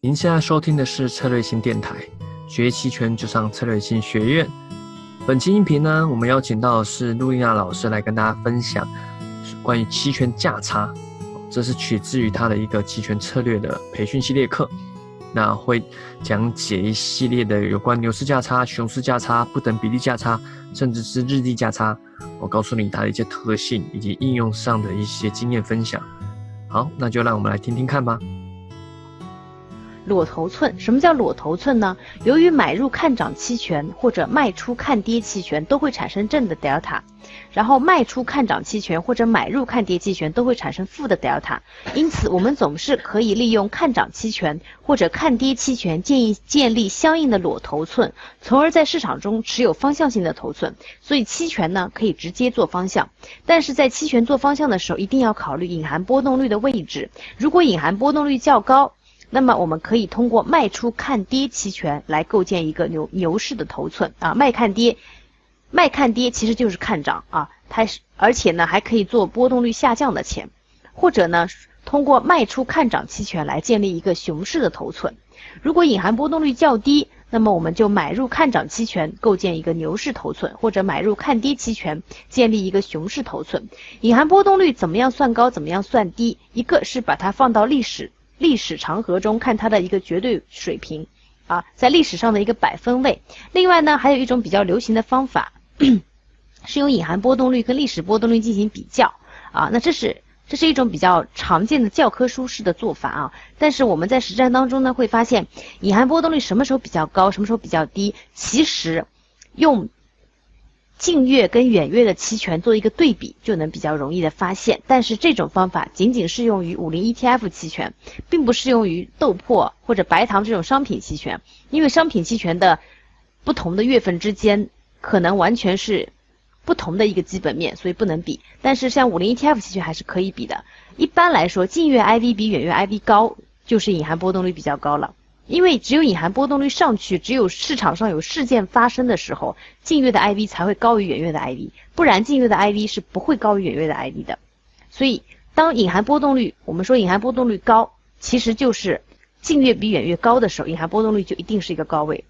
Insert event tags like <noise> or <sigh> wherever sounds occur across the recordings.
您现在收听的是策略性电台，学期权就上策略性学院。本期音频呢，我们邀请到的是陆丽娜老师来跟大家分享关于期权价差，这是取自于他的一个期权策略的培训系列课。那会讲解一系列的有关牛市价差、熊市价差、不等比例价差，甚至是日历价差。我告诉你它的一些特性以及应用上的一些经验分享。好，那就让我们来听听看吧。裸头寸，什么叫裸头寸呢？由于买入看涨期权或者卖出看跌期权都会产生正的 delta，然后卖出看涨期权或者买入看跌期权都会产生负的 delta，因此我们总是可以利用看涨期权或者看跌期权建议建立相应的裸头寸，从而在市场中持有方向性的头寸。所以期权呢可以直接做方向，但是在期权做方向的时候一定要考虑隐含波动率的位置，如果隐含波动率较高。那么我们可以通过卖出看跌期权来构建一个牛牛市的头寸啊，卖看跌，卖看跌其实就是看涨啊，它是而且呢还可以做波动率下降的钱，或者呢通过卖出看涨期权来建立一个熊市的头寸。如果隐含波动率较低，那么我们就买入看涨期权构建一个牛市头寸，或者买入看跌期权建立一个熊市头寸。隐含波动率怎么样算高，怎么样算低？一个是把它放到历史。历史长河中看它的一个绝对水平，啊，在历史上的一个百分位。另外呢，还有一种比较流行的方法，<clears throat> 是用隐含波动率跟历史波动率进行比较，啊，那这是这是一种比较常见的教科书式的做法啊。但是我们在实战当中呢，会发现隐含波动率什么时候比较高，什么时候比较低，其实用。近月跟远月的期权做一个对比，就能比较容易的发现。但是这种方法仅仅适用于五零 ETF 期权，并不适用于豆粕或者白糖这种商品期权，因为商品期权的不同的月份之间可能完全是不同的一个基本面，所以不能比。但是像五零 ETF 期权还是可以比的。一般来说，近月 IV 比远月 IV 高，就是隐含波动率比较高了。因为只有隐含波动率上去，只有市场上有事件发生的时候，近月的 IV 才会高于远月的 IV，不然近月的 IV 是不会高于远月的 IV 的。所以，当隐含波动率，我们说隐含波动率高，其实就是近月比远月高的时候，隐含波动率就一定是一个高位，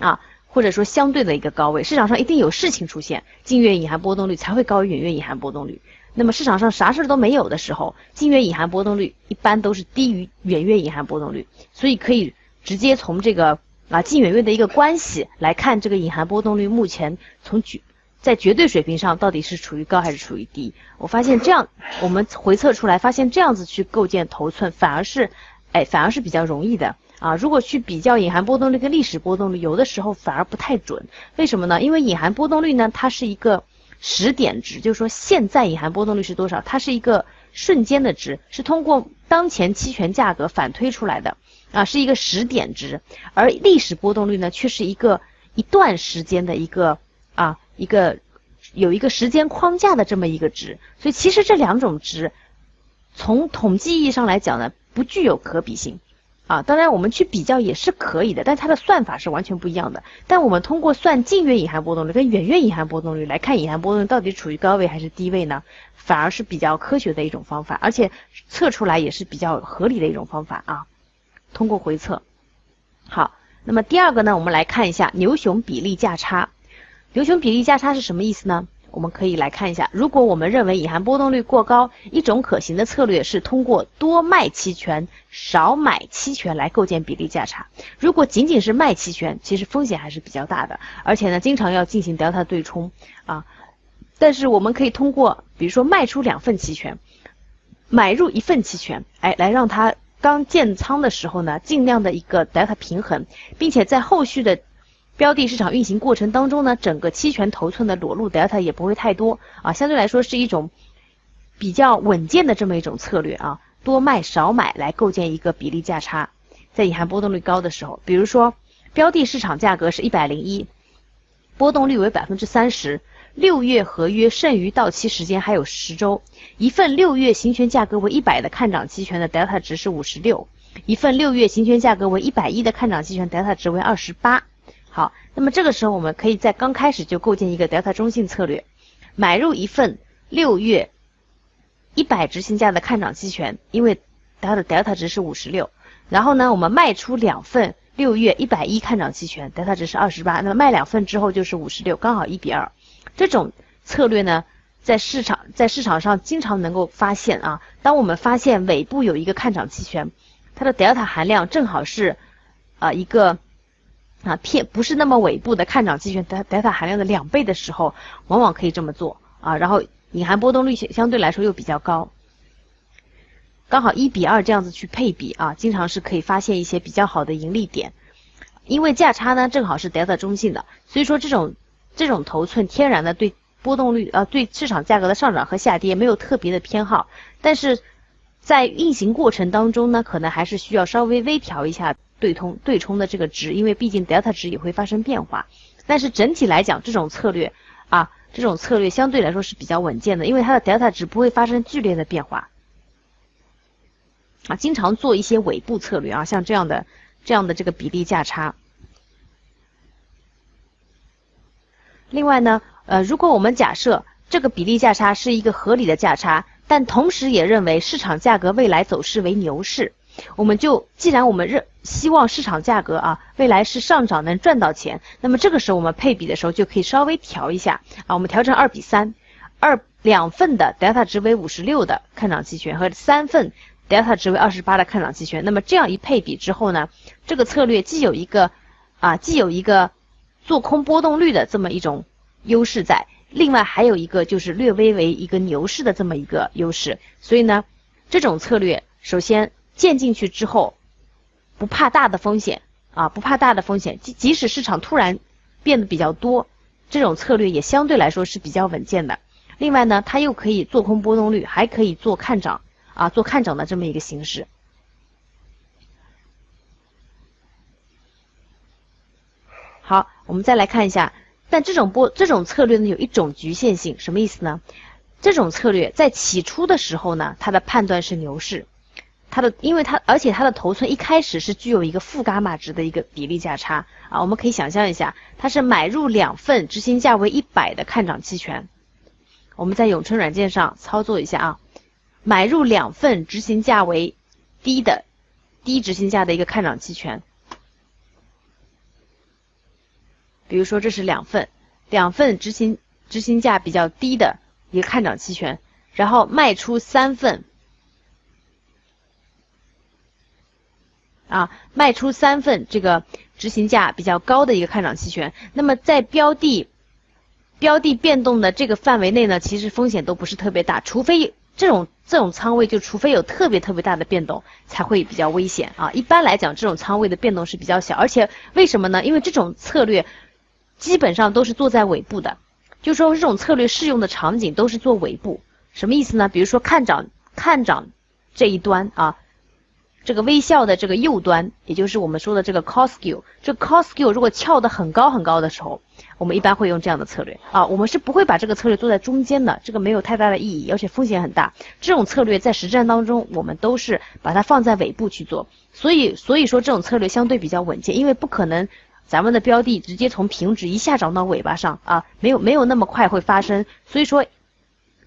啊，或者说相对的一个高位。市场上一定有事情出现，近月隐含波动率才会高于远月隐含波动率。那么市场上啥事儿都没有的时候，近月隐含波动率一般都是低于远月隐含波动率，所以可以直接从这个啊近远月的一个关系来看，这个隐含波动率目前从绝在绝对水平上到底是处于高还是处于低。我发现这样我们回测出来，发现这样子去构建头寸反而是，哎反而是比较容易的啊。如果去比较隐含波动率跟历史波动率，有的时候反而不太准。为什么呢？因为隐含波动率呢，它是一个。时点值就是说，现在隐含波动率是多少？它是一个瞬间的值，是通过当前期权价格反推出来的啊，是一个时点值。而历史波动率呢，却是一个一段时间的一个啊一个有一个时间框架的这么一个值。所以其实这两种值，从统计意义上来讲呢，不具有可比性。啊，当然我们去比较也是可以的，但它的算法是完全不一样的。但我们通过算近月隐含波动率跟远月隐含波动率来看隐含波动率到底处于高位还是低位呢？反而是比较科学的一种方法，而且测出来也是比较合理的一种方法啊。通过回测，好，那么第二个呢，我们来看一下牛熊比例价差。牛熊比例价差是什么意思呢？我们可以来看一下，如果我们认为隐含波动率过高，一种可行的策略是通过多卖期权、少买期权来构建比例价差。如果仅仅是卖期权，其实风险还是比较大的，而且呢，经常要进行 delta 对冲啊。但是我们可以通过，比如说卖出两份期权，买入一份期权，哎，来让它刚建仓的时候呢，尽量的一个 delta 平衡，并且在后续的。标的市场运行过程当中呢，整个期权头寸的裸露 delta 也不会太多啊，相对来说是一种比较稳健的这么一种策略啊，多卖少买来构建一个比例价差，在隐含波动率高的时候，比如说标的市场价格是一百零一，波动率为百分之三十，六月合约剩余到期时间还有十周，一份六月行权价格为一百的看涨期权的 delta 值是五十六，一份六月行权价格为一百一的看涨期权 delta 值为二十八。好，那么这个时候我们可以在刚开始就构建一个 delta 中性策略，买入一份六月一百执行价的看涨期权，因为它的 delta 值是五十六，然后呢，我们卖出两份六月一百一看涨期权，德塔值是二十八，那么卖两份之后就是五十六，刚好一比二。这种策略呢，在市场在市场上经常能够发现啊。当我们发现尾部有一个看涨期权，它的德尔塔含量正好是啊一个啊偏不是那么尾部的看涨期权德德塔含量的两倍的时候，往往可以这么做啊。然后隐含波动率相相对来说又比较高，刚好一比二这样子去配比啊，经常是可以发现一些比较好的盈利点。因为价差呢正好是德塔中性的，所以说这种。这种头寸天然的对波动率啊，对市场价格的上涨和下跌没有特别的偏好，但是在运行过程当中呢，可能还是需要稍微微调一下对冲对冲的这个值，因为毕竟 delta 值也会发生变化。但是整体来讲，这种策略啊，这种策略相对来说是比较稳健的，因为它的 delta 值不会发生剧烈的变化。啊，经常做一些尾部策略啊，像这样的这样的这个比例价差。另外呢，呃，如果我们假设这个比例价差是一个合理的价差，但同时也认为市场价格未来走势为牛市，我们就既然我们认希望市场价格啊未来是上涨能赚到钱，那么这个时候我们配比的时候就可以稍微调一下啊，我们调成二比三，二两份的 delta 值为五十六的看涨期权和三份 delta 值为二十八的看涨期权，那么这样一配比之后呢，这个策略既有一个啊既有一个。做空波动率的这么一种优势在，另外还有一个就是略微为一个牛市的这么一个优势，所以呢，这种策略首先建进去之后，不怕大的风险啊，不怕大的风险，即即使市场突然变得比较多，这种策略也相对来说是比较稳健的。另外呢，它又可以做空波动率，还可以做看涨啊，做看涨的这么一个形式。好，我们再来看一下，但这种波这种策略呢，有一种局限性，什么意思呢？这种策略在起初的时候呢，它的判断是牛市，它的因为它而且它的头寸一开始是具有一个负伽马值的一个比例价差啊，我们可以想象一下，它是买入两份执行价为一百的看涨期权，我们在永春软件上操作一下啊，买入两份执行价为低的低执行价的一个看涨期权。比如说，这是两份，两份执行执行价比较低的一个看涨期权，然后卖出三份，啊，卖出三份这个执行价比较高的一个看涨期权。那么在标的标的变动的这个范围内呢，其实风险都不是特别大，除非这种这种仓位就除非有特别特别大的变动才会比较危险啊。一般来讲，这种仓位的变动是比较小，而且为什么呢？因为这种策略。基本上都是做在尾部的，就说这种策略适用的场景都是做尾部，什么意思呢？比如说看涨看涨这一端啊，这个微笑的这个右端，也就是我们说的这个 call skew，这 call skew 如果翘得很高很高的时候，我们一般会用这样的策略啊，我们是不会把这个策略做在中间的，这个没有太大的意义，而且风险很大。这种策略在实战当中，我们都是把它放在尾部去做，所以所以说这种策略相对比较稳健，因为不可能。咱们的标的直接从平值一下涨到尾巴上啊，没有没有那么快会发生，所以说，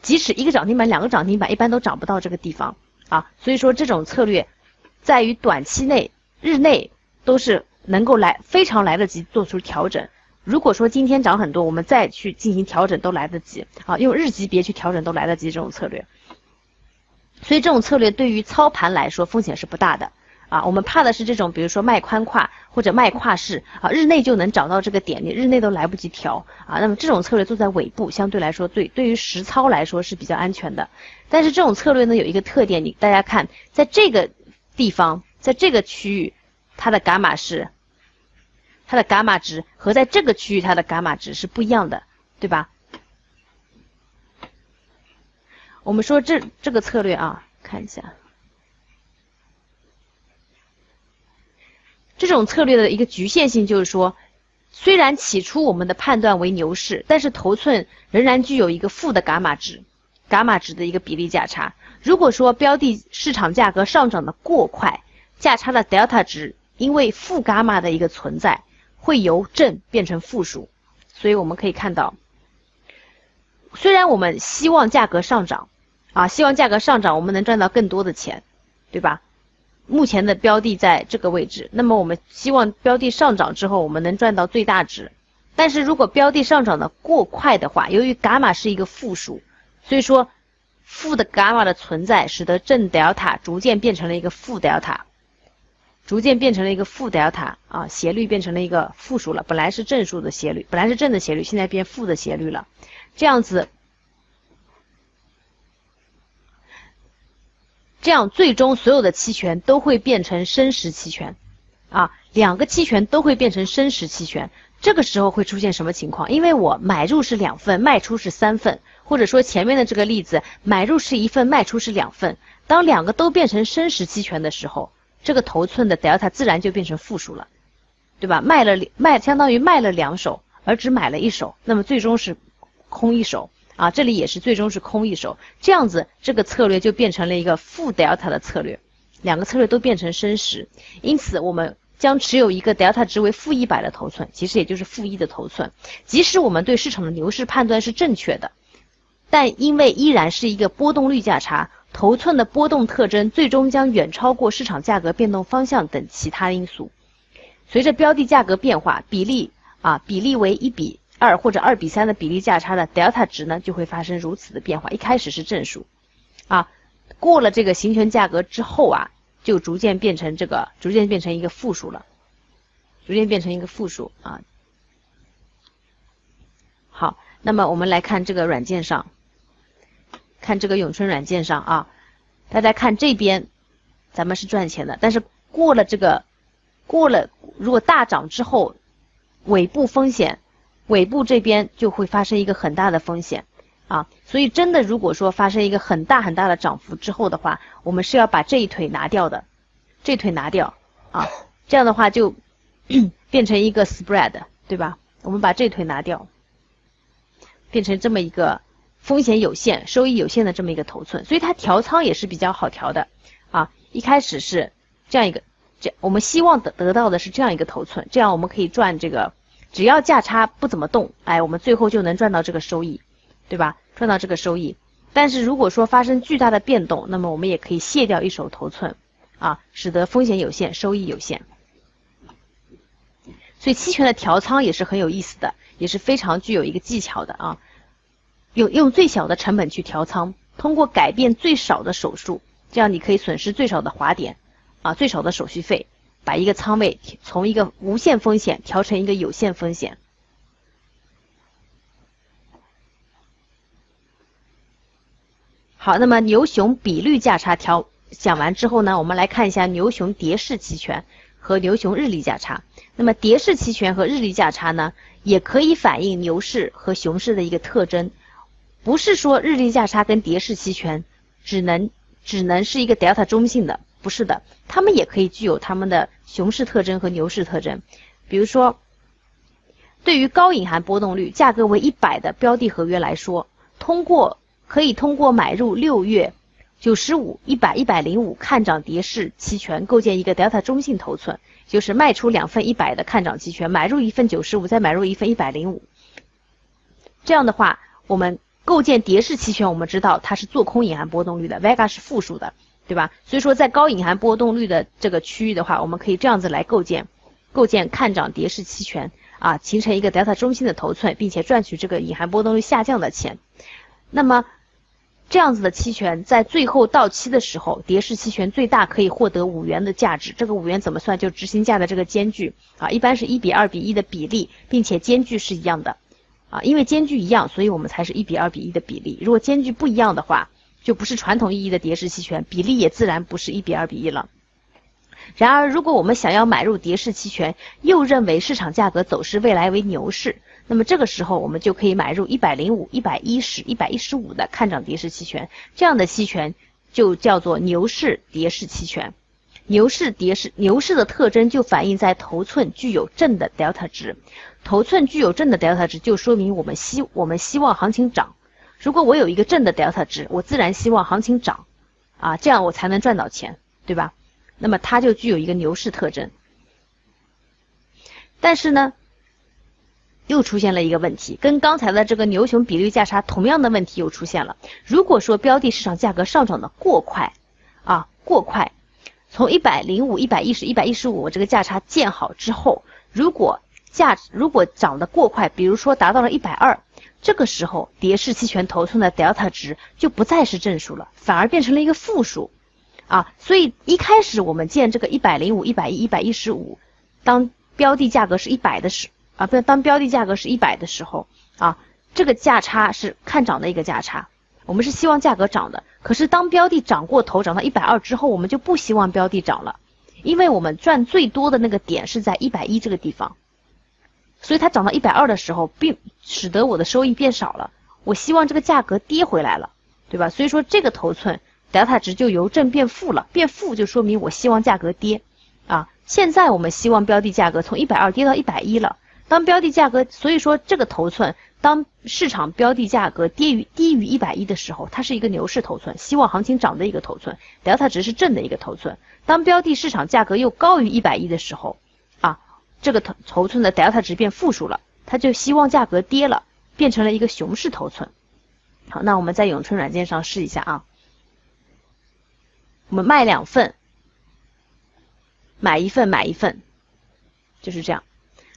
即使一个涨停板、两个涨停板，一般都涨不到这个地方啊。所以说这种策略，在于短期内、日内都是能够来非常来得及做出调整。如果说今天涨很多，我们再去进行调整都来得及啊，用日级别去调整都来得及这种策略。所以这种策略对于操盘来说风险是不大的。啊，我们怕的是这种，比如说卖宽跨或者卖跨式啊，日内就能找到这个点，你日内都来不及调啊。那么这种策略做在尾部，相对来说对对于实操来说是比较安全的。但是这种策略呢有一个特点，你大家看，在这个地方，在这个区域，它的伽马是它的伽马值和在这个区域它的伽马值是不一样的，对吧？我们说这这个策略啊，看一下。这种策略的一个局限性就是说，虽然起初我们的判断为牛市，但是头寸仍然具有一个负的伽马值，伽马值的一个比例价差。如果说标的市场价格上涨的过快，价差的 delta 值因为负伽马的一个存在，会由正变成负数。所以我们可以看到，虽然我们希望价格上涨，啊，希望价格上涨，我们能赚到更多的钱，对吧？目前的标的在这个位置，那么我们希望标的上涨之后，我们能赚到最大值。但是如果标的上涨的过快的话，由于伽马是一个负数，所以说负的伽马的存在，使得正德尔塔逐渐变成了一个负德尔塔，逐渐变成了一个负德尔塔啊，斜率变成了一个负数了。本来是正数的斜率，本来是正的斜率，现在变负的斜率了。这样子。这样，最终所有的期权都会变成升时期权，啊，两个期权都会变成升时期权。这个时候会出现什么情况？因为我买入是两份，卖出是三份，或者说前面的这个例子，买入是一份，卖出是两份。当两个都变成升时期权的时候，这个头寸的 delta 自然就变成负数了，对吧？卖了卖，相当于卖了两手，而只买了一手，那么最终是空一手。啊，这里也是最终是空一手，这样子这个策略就变成了一个负 delta 的策略，两个策略都变成升时，因此我们将持有一个 delta 值为负一百的头寸，其实也就是负一的头寸，即使我们对市场的牛市判断是正确的，但因为依然是一个波动率价差，头寸的波动特征最终将远超过市场价格变动方向等其他因素，随着标的价格变化，比例啊比例为一比。二或者二比三的比例价差的 delta 值呢，就会发生如此的变化。一开始是正数，啊，过了这个行权价格之后啊，就逐渐变成这个，逐渐变成一个负数了，逐渐变成一个负数啊。好，那么我们来看这个软件上，看这个永春软件上啊，大家看这边，咱们是赚钱的，但是过了这个，过了如果大涨之后，尾部风险。尾部这边就会发生一个很大的风险，啊，所以真的如果说发生一个很大很大的涨幅之后的话，我们是要把这一腿拿掉的，这腿拿掉，啊，这样的话就 <coughs> 变成一个 spread，对吧？我们把这腿拿掉，变成这么一个风险有限、收益有限的这么一个头寸，所以它调仓也是比较好调的，啊，一开始是这样一个，这我们希望得得到的是这样一个头寸，这样我们可以赚这个。只要价差不怎么动，哎，我们最后就能赚到这个收益，对吧？赚到这个收益。但是如果说发生巨大的变动，那么我们也可以卸掉一手头寸，啊，使得风险有限，收益有限。所以期权的调仓也是很有意思的，也是非常具有一个技巧的啊。用用最小的成本去调仓，通过改变最少的手数，这样你可以损失最少的滑点，啊，最少的手续费。把一个仓位从一个无限风险调成一个有限风险。好，那么牛熊比率价差调讲完之后呢，我们来看一下牛熊跌势期权和牛熊日历价差。那么跌势期权和日历价差呢，也可以反映牛市和熊市的一个特征，不是说日历价差跟跌势期权只能只能是一个 delta 中性的。不是的，它们也可以具有它们的熊市特征和牛市特征。比如说，对于高隐含波动率、价格为一百的标的合约来说，通过可以通过买入六月九十五、一百、一百零五看涨跌势期权，构建一个 delta 中性头寸，就是卖出两份一百的看涨期权，买入一份九十五，再买入一份一百零五。这样的话，我们构建跌势期权，我们知道它是做空隐含波动率的，vega 是负数的。对吧？所以说，在高隐含波动率的这个区域的话，我们可以这样子来构建，构建看涨跌势期权啊，形成一个 delta 中心的头寸，并且赚取这个隐含波动率下降的钱。那么，这样子的期权在最后到期的时候，跌势期权最大可以获得五元的价值。这个五元怎么算？就执行价的这个间距啊，一般是一比二比一的比例，并且间距是一样的啊，因为间距一样，所以我们才是一比二比一的比例。如果间距不一样的话，就不是传统意义的跌势期权，比例也自然不是一比二比一了。然而，如果我们想要买入跌势期权，又认为市场价格走势未来为牛市，那么这个时候我们就可以买入一百零五、一百一十、一百一十五的看涨跌势期权，这样的期权就叫做牛市跌势期权。牛市跌势，牛市的特征就反映在头寸具有正的 delta 值，头寸具有正的 delta 值，就说明我们希我们希望行情涨。如果我有一个正的 delta 值，我自然希望行情涨，啊，这样我才能赚到钱，对吧？那么它就具有一个牛市特征。但是呢，又出现了一个问题，跟刚才的这个牛熊比率价差同样的问题又出现了。如果说标的市场价格上涨的过快，啊，过快，从一百零五、一百一十、一百一十五，这个价差建好之后，如果价如果涨得过快，比如说达到了一百二，这个时候蝶式期权头寸的 delta 值就不再是正数了，反而变成了一个负数，啊，所以一开始我们建这个一百零五、一百一、一百一十五，当标的价格是一百的时，啊，不，当标的价格是一百的时候，啊，这个价差是看涨的一个价差，我们是希望价格涨的，可是当标的涨过头，涨到一百二之后，我们就不希望标的涨了，因为我们赚最多的那个点是在一百一这个地方。所以它涨到一百二的时候，并使得我的收益变少了。我希望这个价格跌回来了，对吧？所以说这个头寸 delta 值就由正变负了，变负就说明我希望价格跌，啊，现在我们希望标的价格从一百二跌到一百一了。当标的价格，所以说这个头寸，当市场标的价格低于低于一百一的时候，它是一个牛市头寸，希望行情涨的一个头寸，delta 值是正的一个头寸。当标的市场价格又高于一百一的时候。啊这个头头寸的 delta 值变负数了，它就希望价格跌了，变成了一个熊市头寸。好，那我们在永春软件上试一下啊。我们卖两份，买一份买一份，就是这样。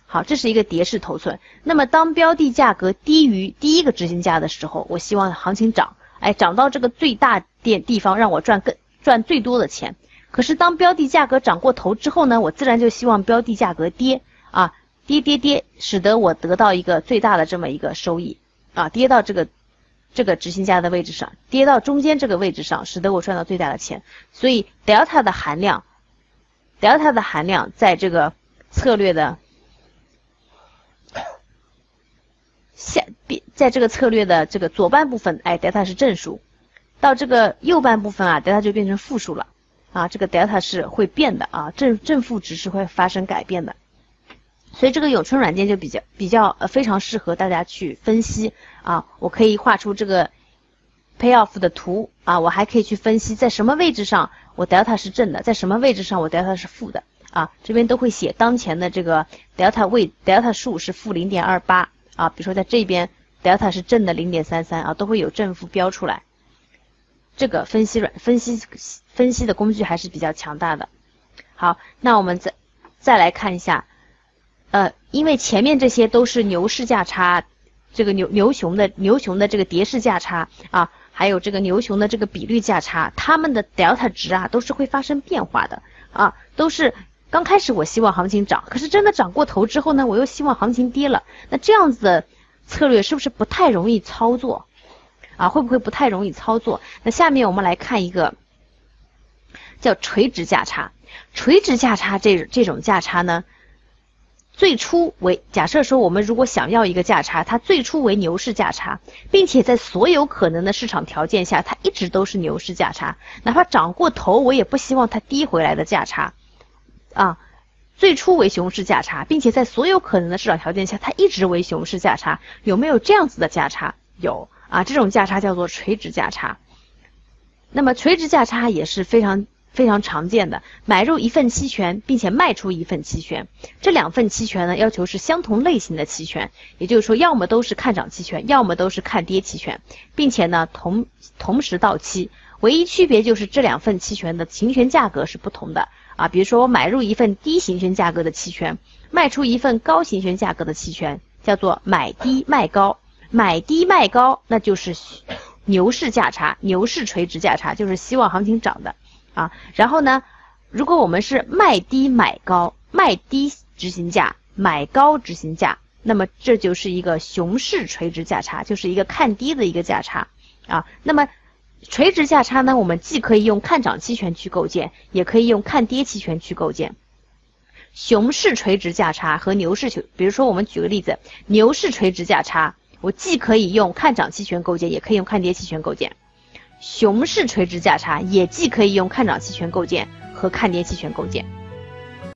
好，这是一个蝶式头寸。那么当标的价格低于第一个执行价的时候，我希望行情涨，哎，涨到这个最大点地方，让我赚更赚最多的钱。可是当标的价格涨过头之后呢，我自然就希望标的价格跌啊，跌跌跌，使得我得到一个最大的这么一个收益啊，跌到这个这个执行价的位置上，跌到中间这个位置上，使得我赚到最大的钱。所以 delta 的含量，delta 的含量在这个策略的下边，在这个策略的这个左半部分，哎，delta 是正数，到这个右半部分啊，delta 就变成负数了。啊，这个 delta 是会变的啊，正正负值是会发生改变的，所以这个永春软件就比较比较呃非常适合大家去分析。啊，我可以画出这个 payoff 的图。啊，我还可以去分析在什么位置上我 delta 是正的，在什么位置上我 delta 是负的。啊，这边都会写当前的这个 delta 位 delta 数是负零点二八啊，比如说在这边 delta 是正的零点三三啊，都会有正负标出来。这个分析软分析分析的工具还是比较强大的。好，那我们再再来看一下，呃，因为前面这些都是牛市价差，这个牛牛熊的牛熊的这个跌势价差啊，还有这个牛熊的这个比率价差，它们的 delta 值啊都是会发生变化的啊，都是刚开始我希望行情涨，可是真的涨过头之后呢，我又希望行情跌了，那这样子的策略是不是不太容易操作？啊，会不会不太容易操作？那下面我们来看一个叫垂直价差。垂直价差这这种价差呢，最初为假设说我们如果想要一个价差，它最初为牛市价差，并且在所有可能的市场条件下，它一直都是牛市价差，哪怕涨过头，我也不希望它低回来的价差。啊，最初为熊市价差，并且在所有可能的市场条件下，它一直为熊市价差。有没有这样子的价差？有。啊，这种价差叫做垂直价差。那么垂直价差也是非常非常常见的，买入一份期权，并且卖出一份期权，这两份期权呢，要求是相同类型的期权，也就是说，要么都是看涨期权，要么都是看跌期权，并且呢，同同时到期，唯一区别就是这两份期权的行权价格是不同的啊。比如说，我买入一份低行权价格的期权，卖出一份高行权价格的期权，叫做买低卖高。买低卖高，那就是牛市价差，牛市垂直价差，就是希望行情涨的啊。然后呢，如果我们是卖低买高，卖低执行价，买高执行价，那么这就是一个熊市垂直价差，就是一个看低的一个价差啊。那么垂直价差呢，我们既可以用看涨期权去构建，也可以用看跌期权去构建。熊市垂直价差和牛市，比如说我们举个例子，牛市垂直价差。我既可以用看涨期权构建，也可以用看跌期权构建。熊市垂直价差也既可以用看涨期权构建和看跌期权构建。